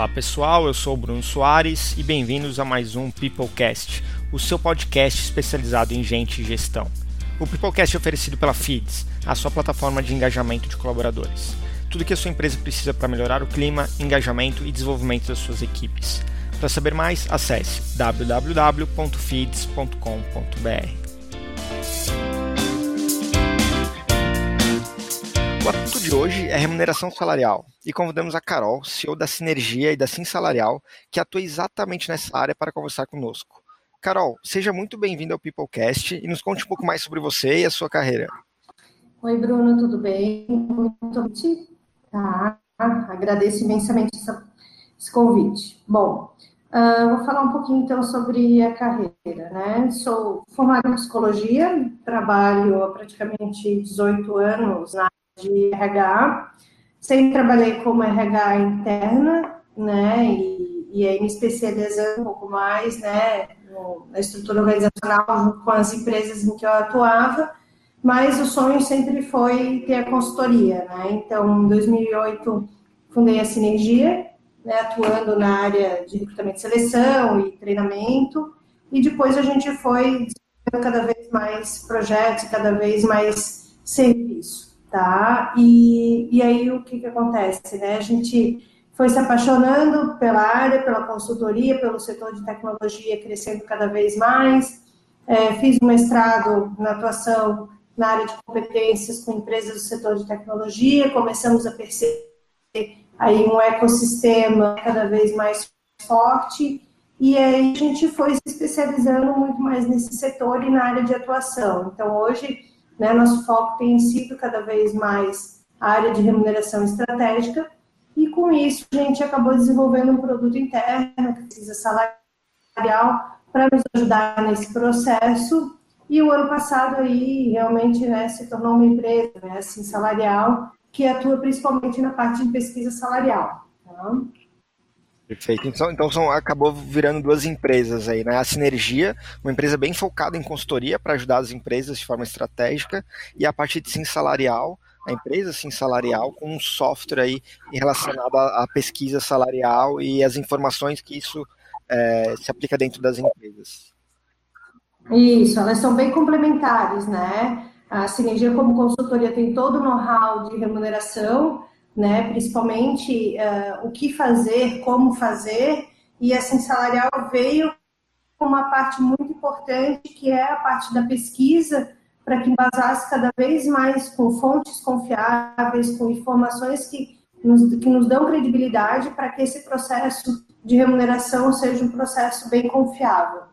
Olá pessoal, eu sou o Bruno Soares e bem-vindos a mais um Peoplecast, o seu podcast especializado em gente e gestão. O Peoplecast é oferecido pela Feeds, a sua plataforma de engajamento de colaboradores. Tudo que a sua empresa precisa para melhorar o clima, engajamento e desenvolvimento das suas equipes. Para saber mais, acesse www.feeds.com.br. de hoje é remuneração salarial e convidamos a Carol, CEO da Sinergia e da Sim Salarial, que atua exatamente nessa área para conversar conosco. Carol, seja muito bem-vinda ao Peoplecast e nos conte um pouco mais sobre você e a sua carreira. Oi, Bruno, tudo bem? Muito tá. Agradeço imensamente essa, esse convite. Bom, uh, vou falar um pouquinho então sobre a carreira, né? Sou formada em psicologia, trabalho há praticamente 18 anos na de RH. Sempre trabalhei como RH interna, né, e, e aí me especializando um pouco mais, né, na estrutura organizacional com as empresas em que eu atuava, mas o sonho sempre foi ter a consultoria, né, então em 2008 fundei a Sinergia, né, atuando na área de recrutamento e seleção e treinamento, e depois a gente foi cada vez mais projetos, cada vez mais serviço tá? E, e aí o que, que acontece, né? A gente foi se apaixonando pela área, pela consultoria, pelo setor de tecnologia crescendo cada vez mais. É, fiz um mestrado na atuação na área de competências com empresas do setor de tecnologia, começamos a perceber aí um ecossistema cada vez mais forte, e aí a gente foi se especializando muito mais nesse setor e na área de atuação. Então, hoje, né? Nosso foco tem sido cada vez mais a área de remuneração estratégica, e com isso a gente acabou desenvolvendo um produto interno que precisa salarial para nos ajudar nesse processo. E o ano passado aí realmente né, se tornou uma empresa né, assim, salarial que atua principalmente na parte de pesquisa salarial. Tá? Perfeito. Então, então são, acabou virando duas empresas aí, né? A Sinergia, uma empresa bem focada em consultoria para ajudar as empresas de forma estratégica, e a parte de Sim Salarial, a empresa Sim Salarial, com um software aí relacionado à, à pesquisa salarial e as informações que isso é, se aplica dentro das empresas. Isso, elas são bem complementares, né? A Sinergia, como consultoria, tem todo o know-how de remuneração né? Principalmente uh, o que fazer, como fazer, e assim salarial veio com uma parte muito importante que é a parte da pesquisa para que embasasse cada vez mais com fontes confiáveis, com informações que nos, que nos dão credibilidade para que esse processo de remuneração seja um processo bem confiável.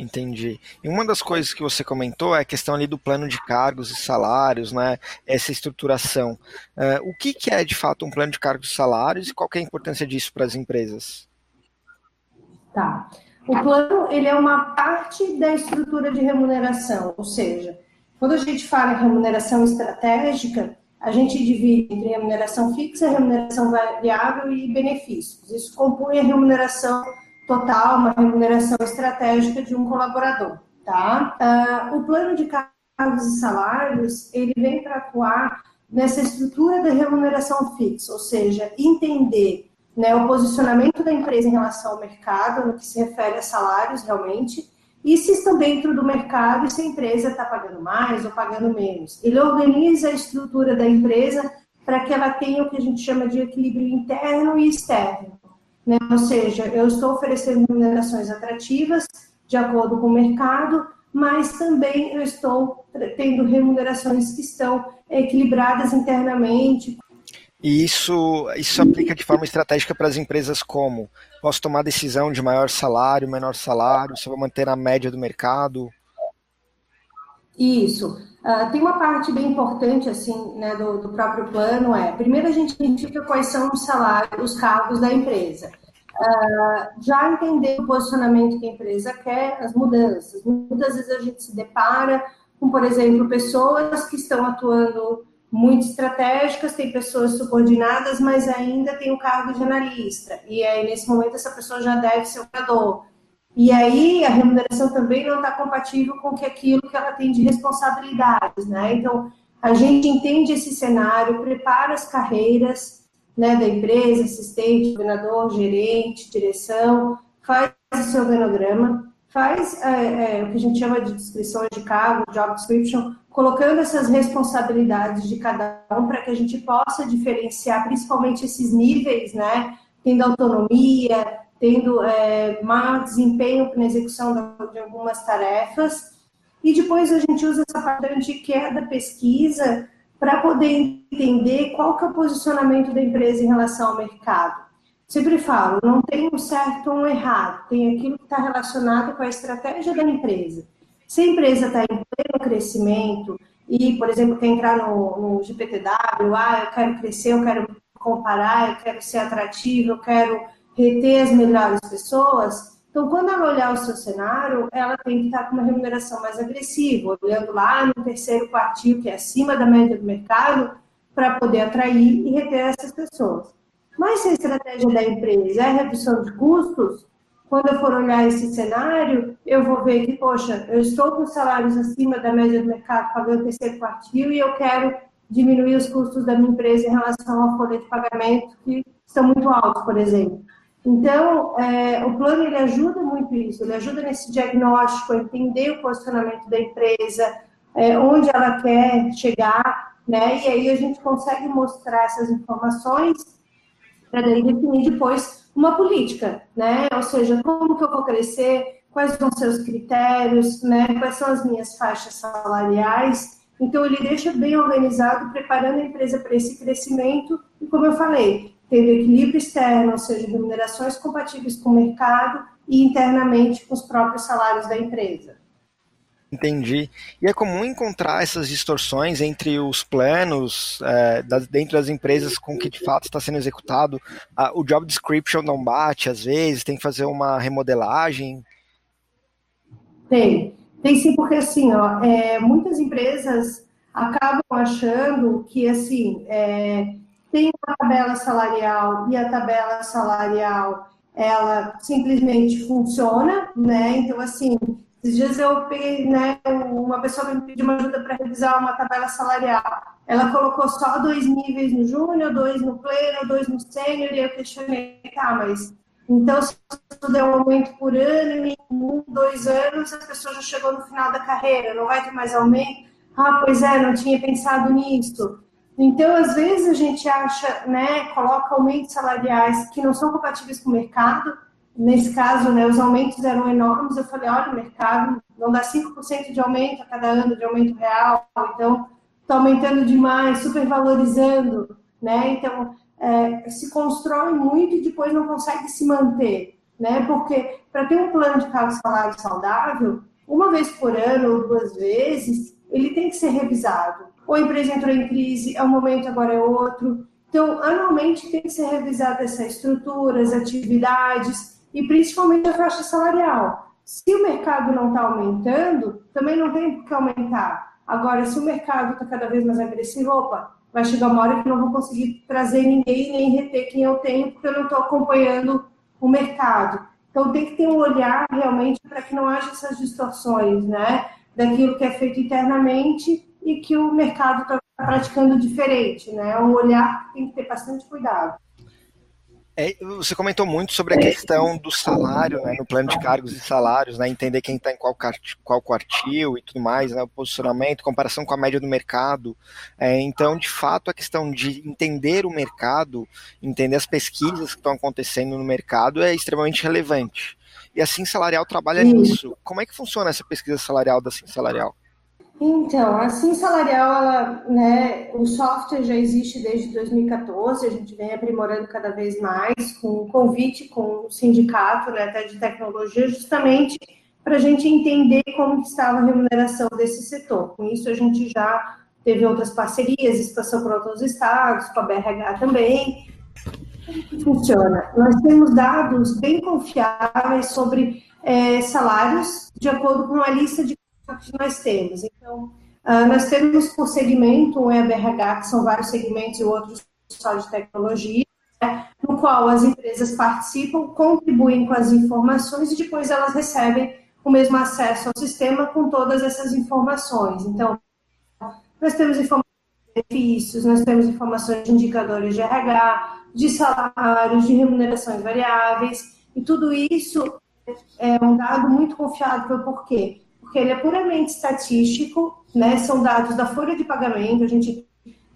Entendi. E uma das coisas que você comentou é a questão ali do plano de cargos e salários, né? Essa estruturação. Uh, o que, que, é de fato um plano de cargos e salários e qual é a importância disso para as empresas? Tá. O plano ele é uma parte da estrutura de remuneração, ou seja, quando a gente fala em remuneração estratégica, a gente divide entre remuneração fixa, remuneração variável e benefícios. Isso compõe a remuneração total, uma remuneração estratégica de um colaborador, tá? Uh, o plano de cargos e salários, ele vem para atuar nessa estrutura da remuneração fixa, ou seja, entender né, o posicionamento da empresa em relação ao mercado, no que se refere a salários realmente, e se estão dentro do mercado e se a empresa está pagando mais ou pagando menos. Ele organiza a estrutura da empresa para que ela tenha o que a gente chama de equilíbrio interno e externo. Né? Ou seja, eu estou oferecendo remunerações atrativas de acordo com o mercado, mas também eu estou tendo remunerações que estão equilibradas internamente. E isso, isso aplica de forma estratégica para as empresas como? Posso tomar decisão de maior salário, menor salário, se eu vou manter a média do mercado? Isso. Uh, tem uma parte bem importante assim, né, do, do, próprio plano é, primeiro a gente identifica quais são os salários, os cargos da empresa. Uh, já entender o posicionamento que a empresa quer, as mudanças. Muitas vezes a gente se depara com, por exemplo, pessoas que estão atuando muito estratégicas, tem pessoas subordinadas, mas ainda tem o cargo de analista. E aí, nesse momento, essa pessoa já deve ser operador. E aí, a remuneração também não está compatível com que aquilo que ela tem de responsabilidades, né? Então, a gente entende esse cenário, prepara as carreiras, né, da empresa, assistente, coordenador, gerente, direção, faz o seu organograma, faz é, é, o que a gente chama de descrições de cargo, job description, colocando essas responsabilidades de cada um para que a gente possa diferenciar principalmente esses níveis, né, tendo autonomia, tendo é, maior desempenho na execução de algumas tarefas, e depois a gente usa essa parte que é da pesquisa para poder entender qual que é o posicionamento da empresa em relação ao mercado. Sempre falo, não tem um certo ou um errado, tem aquilo que está relacionado com a estratégia da empresa. Se a empresa está em pleno crescimento e, por exemplo, quer entrar no, no GPTW, ah, eu quero crescer, eu quero comparar, eu quero ser atrativo, eu quero reter as melhores pessoas, então, quando ela olhar o seu cenário, ela tem que estar com uma remuneração mais agressiva, olhando lá no terceiro quartil, que é acima da média do mercado, para poder atrair e reter essas pessoas. Mas se a estratégia da empresa é redução de custos, quando eu for olhar esse cenário, eu vou ver que, poxa, eu estou com salários acima da média do mercado, pagando o terceiro quartil, e eu quero diminuir os custos da minha empresa em relação ao folha de pagamento, que estão muito altos, por exemplo. Então, é, o plano ele ajuda muito isso, ele ajuda nesse diagnóstico, entender o posicionamento da empresa, é, onde ela quer chegar, né? E aí a gente consegue mostrar essas informações para daí definir depois uma política, né? Ou seja, como que eu vou crescer, quais ser os critérios, né? Quais são as minhas faixas salariais. Então, ele deixa bem organizado, preparando a empresa para esse crescimento. E como eu falei, tendo equilíbrio externo, ou seja, remunerações compatíveis com o mercado e internamente com os próprios salários da empresa. Entendi. E é comum encontrar essas distorções entre os planos é, das, dentro das empresas com que de fato está sendo executado. A, o job description não bate, às vezes, tem que fazer uma remodelagem. Tem. Tem sim, porque assim, ó, é, muitas empresas acabam achando que assim, é, tem uma tabela salarial e a tabela salarial ela simplesmente funciona, né? Então, assim, esses dias eu peguei, né, uma pessoa me pediu uma ajuda para revisar uma tabela salarial. Ela colocou só dois níveis no júnior, dois no pleno, dois no sênior, e eu questionei, tá, mas então se tudo é um aumento por ano, em um, dois anos, a pessoa já chegou no final da carreira, não vai ter mais aumento? Ah, pois é, não tinha pensado nisso. Então, às vezes, a gente acha, né, coloca aumentos salariais que não são compatíveis com o mercado. Nesse caso, né, os aumentos eram enormes. Eu falei, olha, o mercado não dá 5% de aumento a cada ano de aumento real, então está aumentando demais, supervalorizando, né? Então, é, se constrói muito e depois não consegue se manter, né? Porque para ter um plano de cargo salário saudável, uma vez por ano ou duas vezes, ele tem que ser revisado ou a empresa entrou em crise, é um momento, agora é outro. Então, anualmente tem que ser revisada essa estrutura, as atividades e principalmente a faixa salarial. Se o mercado não está aumentando, também não tem por que aumentar. Agora, se o mercado está cada vez mais agressivo, opa, vai chegar uma hora que não vou conseguir trazer ninguém nem reter quem eu tenho, porque eu não estou acompanhando o mercado. Então, tem que ter um olhar realmente para que não haja essas distorções, né? Daquilo que é feito internamente e que o mercado está praticando diferente, né? É um olhar que tem que ter bastante cuidado. É, você comentou muito sobre a questão do salário, né, no plano de cargos e salários, né, entender quem está em qual, qual quartil e tudo mais, né, o posicionamento, comparação com a média do mercado. É, então, de fato, a questão de entender o mercado, entender as pesquisas que estão acontecendo no mercado é extremamente relevante. E a Sim Salarial trabalha nisso. Como é que funciona essa pesquisa salarial da Sim Salarial? Então, a Sim Salarial, ela, né, o software já existe desde 2014, a gente vem aprimorando cada vez mais, com convite com o sindicato né, até de tecnologia, justamente para a gente entender como estava a remuneração desse setor. Com isso, a gente já teve outras parcerias, expansão para outros estados, com a BRH também. Funciona? Nós temos dados bem confiáveis sobre é, salários, de acordo com a lista de que nós temos. Então, uh, nós temos por segmento um EBRH, que são vários segmentos, e outros só de tecnologia, né, no qual as empresas participam, contribuem com as informações e depois elas recebem o mesmo acesso ao sistema com todas essas informações. Então, nós temos informações benefícios, nós temos informações de indicadores de RH, de salários, de remunerações variáveis, e tudo isso é um dado muito confiável, por quê? Porque ele é puramente estatístico, né? são dados da folha de pagamento, a gente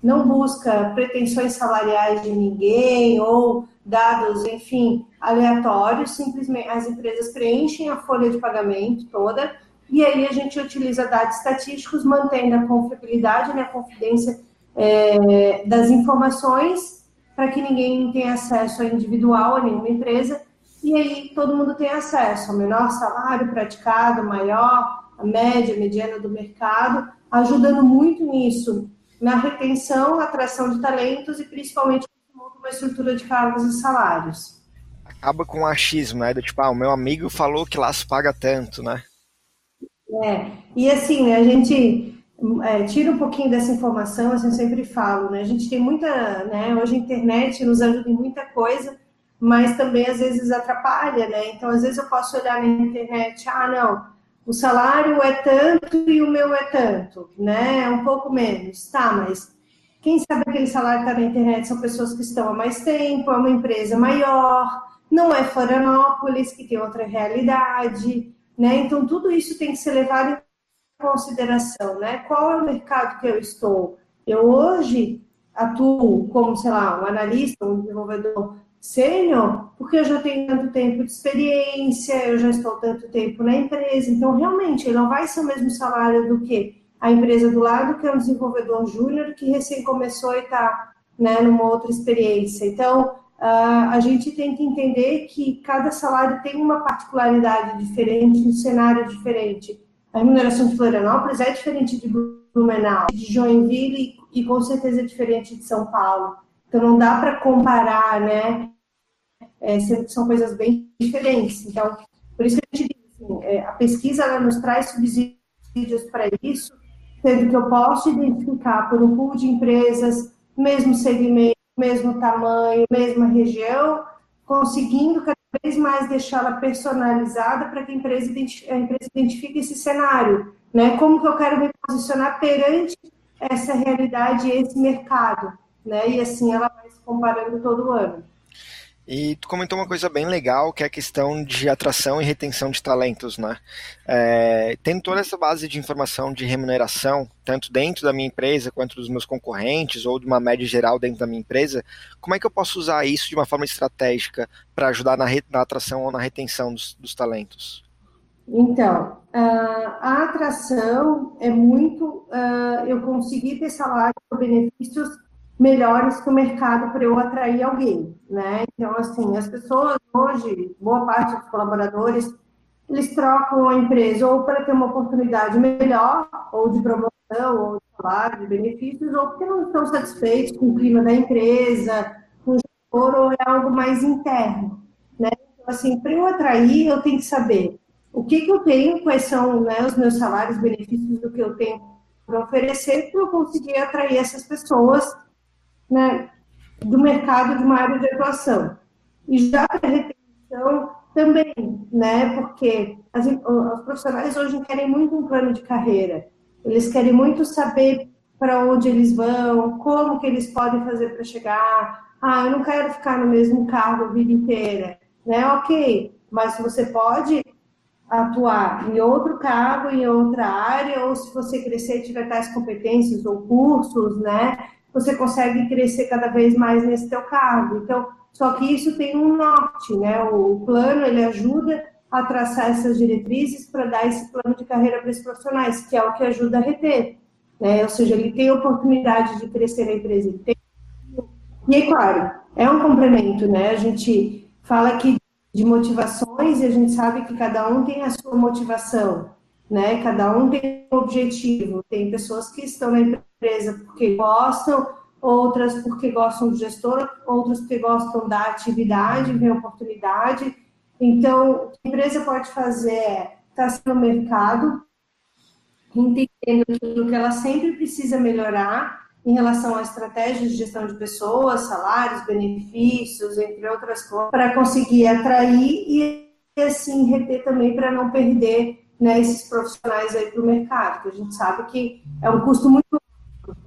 não busca pretensões salariais de ninguém ou dados, enfim, aleatórios, simplesmente as empresas preenchem a folha de pagamento toda e aí a gente utiliza dados estatísticos, mantendo a confiabilidade, né, a confidência é, das informações para que ninguém tenha acesso a individual a nenhuma empresa e aí todo mundo tem acesso ao menor salário praticado, maior, média, mediana do mercado, ajudando muito nisso na retenção, atração de talentos e principalmente uma estrutura de cargos e salários. Acaba com o achismo, né? Do tipo, ah, o meu amigo falou que lá se paga tanto, né? É, e assim, né, a gente é, tira um pouquinho dessa informação, assim, eu sempre falo, né? A gente tem muita, né? Hoje a internet nos ajuda em muita coisa, mas também às vezes atrapalha, né? Então, às vezes eu posso olhar na internet, ah, não, o salário é tanto e o meu é tanto, né? É um pouco menos, tá, mas quem sabe aquele salário está na internet são pessoas que estão há mais tempo, é uma empresa maior, não é Florianópolis, que tem outra realidade, né? Então, tudo isso tem que ser levado em consideração, né? Qual é o mercado que eu estou? Eu hoje atuo como, sei lá, um analista, um desenvolvedor sênior, porque eu já tenho tanto tempo de experiência, eu já estou tanto tempo na empresa, então realmente ele não vai ser o mesmo salário do que a empresa do lado, que é um desenvolvedor júnior que recém começou e está né, numa outra experiência. Então, uh, a gente tem que entender que cada salário tem uma particularidade diferente, um cenário diferente. A remuneração de Florianópolis é diferente de Blumenau, de Joinville e, e com certeza é diferente de São Paulo. Então, não dá para comparar, né? é, sendo que são coisas bem diferentes. Então, por isso que a gente diz, assim, é, a pesquisa nos traz subsídios para isso, sendo que eu posso identificar por um pool de empresas, mesmo segmento, mesmo tamanho, mesma região, conseguindo cada vez mais deixá-la personalizada para que a empresa, a empresa identifique esse cenário, né? Como que eu quero me posicionar perante essa realidade, esse mercado, né? E assim ela vai se comparando todo ano. E tu comentou uma coisa bem legal, que é a questão de atração e retenção de talentos, né? É, tendo toda essa base de informação de remuneração, tanto dentro da minha empresa quanto dos meus concorrentes, ou de uma média geral dentro da minha empresa, como é que eu posso usar isso de uma forma estratégica para ajudar na, na, atração ou na retenção dos, dos talentos? Então, a atração é muito eu conseguir ter salário ou benefícios melhores que o mercado para eu atrair alguém, né? Então, assim, as pessoas hoje, boa parte dos colaboradores, eles trocam a empresa ou para ter uma oportunidade melhor, ou de promoção, ou de salário, de benefícios, ou porque não estão satisfeitos com o clima da empresa, com o gestor, ou é algo mais interno, né? Então, assim, para eu atrair, eu tenho que saber o que, que eu tenho, quais são né, os meus salários, benefícios do que eu tenho para oferecer, para eu conseguir atrair essas pessoas né, do mercado de uma área de atuação. E já para retenção também, né, porque as, os profissionais hoje querem muito um plano de carreira. Eles querem muito saber para onde eles vão, como que eles podem fazer para chegar. Ah, eu não quero ficar no mesmo cargo a vida inteira, né? Ok, mas você pode atuar em outro cargo, em outra área, ou se você crescer tiver tais competências ou cursos, né? Você consegue crescer cada vez mais nesse teu cargo. Então, só que isso tem um norte, né? O plano ele ajuda a traçar essas diretrizes para dar esse plano de carreira para esses profissionais, que é o que ajuda a reter, né? Ou seja, ele tem oportunidade de crescer na empresa. E é claro, é um complemento, né? A gente fala aqui de motivações e a gente sabe que cada um tem a sua motivação né? Cada um tem um objetivo. Tem pessoas que estão na empresa porque gostam, outras porque gostam do gestor, outras porque gostam da atividade, vem oportunidade. Então, o que a empresa pode fazer é estar tá no mercado, entendendo aquilo que ela sempre precisa melhorar em relação a estratégias de gestão de pessoas, salários, benefícios, entre outras coisas, para conseguir atrair e assim reter também para não perder né, esses profissionais aí para o mercado, que a gente sabe que é um custo muito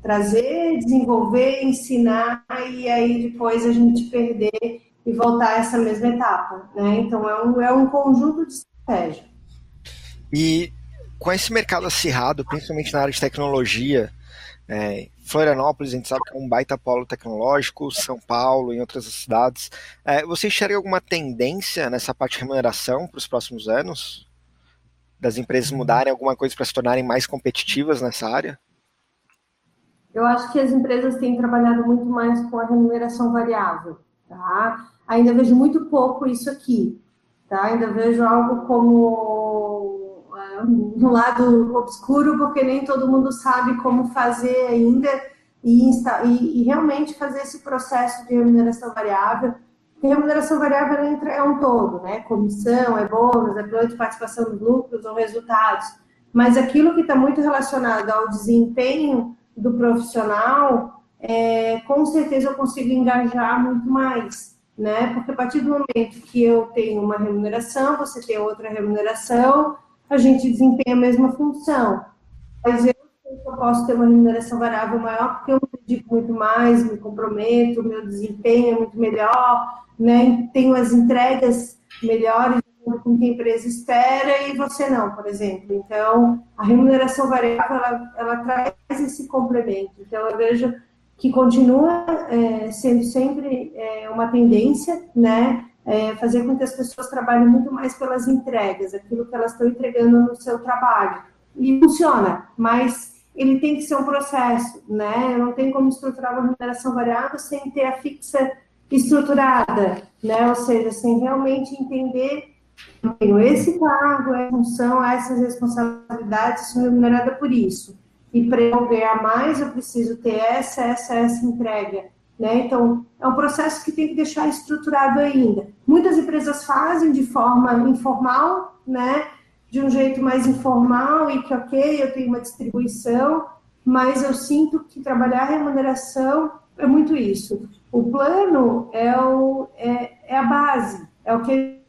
trazer, desenvolver, ensinar e aí depois a gente perder e voltar a essa mesma etapa. Né? Então, é um, é um conjunto de estratégia. E com esse mercado acirrado, principalmente na área de tecnologia, é, Florianópolis, a gente sabe que é um baita polo tecnológico, São Paulo e outras cidades. É, você enxerga alguma tendência nessa parte de remuneração para os próximos anos? Das empresas mudarem alguma coisa para se tornarem mais competitivas nessa área? Eu acho que as empresas têm trabalhado muito mais com a remuneração variável. Tá? Ainda vejo muito pouco isso aqui. Tá? Ainda vejo algo como no lado obscuro, porque nem todo mundo sabe como fazer ainda e, e, e realmente fazer esse processo de remuneração variável. Remuneração variável entra, é um todo, né? Comissão, é bônus, é plano de participação nos lucros ou resultados. Mas aquilo que está muito relacionado ao desempenho do profissional, é, com certeza eu consigo engajar muito mais né? Porque a partir do momento que eu tenho uma remuneração, você tem outra remuneração, a gente desempenha a mesma função. Mas eu, eu posso ter uma remuneração variável maior porque eu me dedico muito mais, me comprometo, meu desempenho é muito melhor, né? Tenho as entregas melhores com que a empresa espera e você não, por exemplo. Então, a remuneração variável, ela, ela traz esse complemento. Então, eu vejo que continua é, sendo sempre é, uma tendência, né? É, fazer com que as pessoas trabalhem muito mais pelas entregas, aquilo que elas estão entregando no seu trabalho. E funciona, mas ele tem que ser um processo, né? Não tem como estruturar uma remuneração variável sem ter a fixa estruturada, né? Ou seja, sem realmente entender eu tenho esse cargo, essa função, essas responsabilidades, sou remunerada por isso e para eu ganhar mais eu preciso ter essa, essa, essa entrega. Né? Então, é um processo que tem que deixar estruturado ainda. Muitas empresas fazem de forma informal, né? de um jeito mais informal e que, ok, eu tenho uma distribuição, mas eu sinto que trabalhar a remuneração é muito isso. O plano é, o, é, é a base, é o que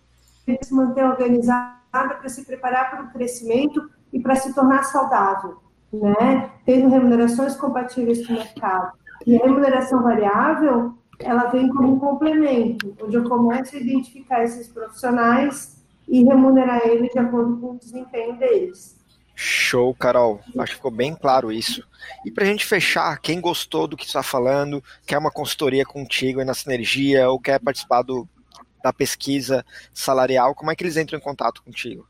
se manter organizado para se preparar para o crescimento e para se tornar saudável né? Tendo remunerações compatíveis com o mercado. E a remuneração variável, ela vem como um complemento, onde eu começo a identificar esses profissionais e remunerar eles de acordo com o desempenho deles. Show, Carol. Acho que ficou bem claro isso. E para a gente fechar, quem gostou do que está falando, quer uma consultoria contigo aí na Sinergia ou quer participar do, da pesquisa salarial, como é que eles entram em contato contigo?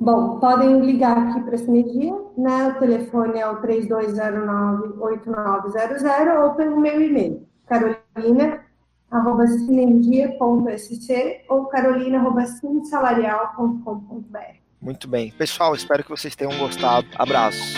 Bom, podem ligar aqui para a Sinergia, né? O telefone é o 3209-8900 ou pelo meu e-mail, carolina.sinergia.sc ou carolina.salarial.com.br. Muito bem. Pessoal, espero que vocês tenham gostado. Abraços.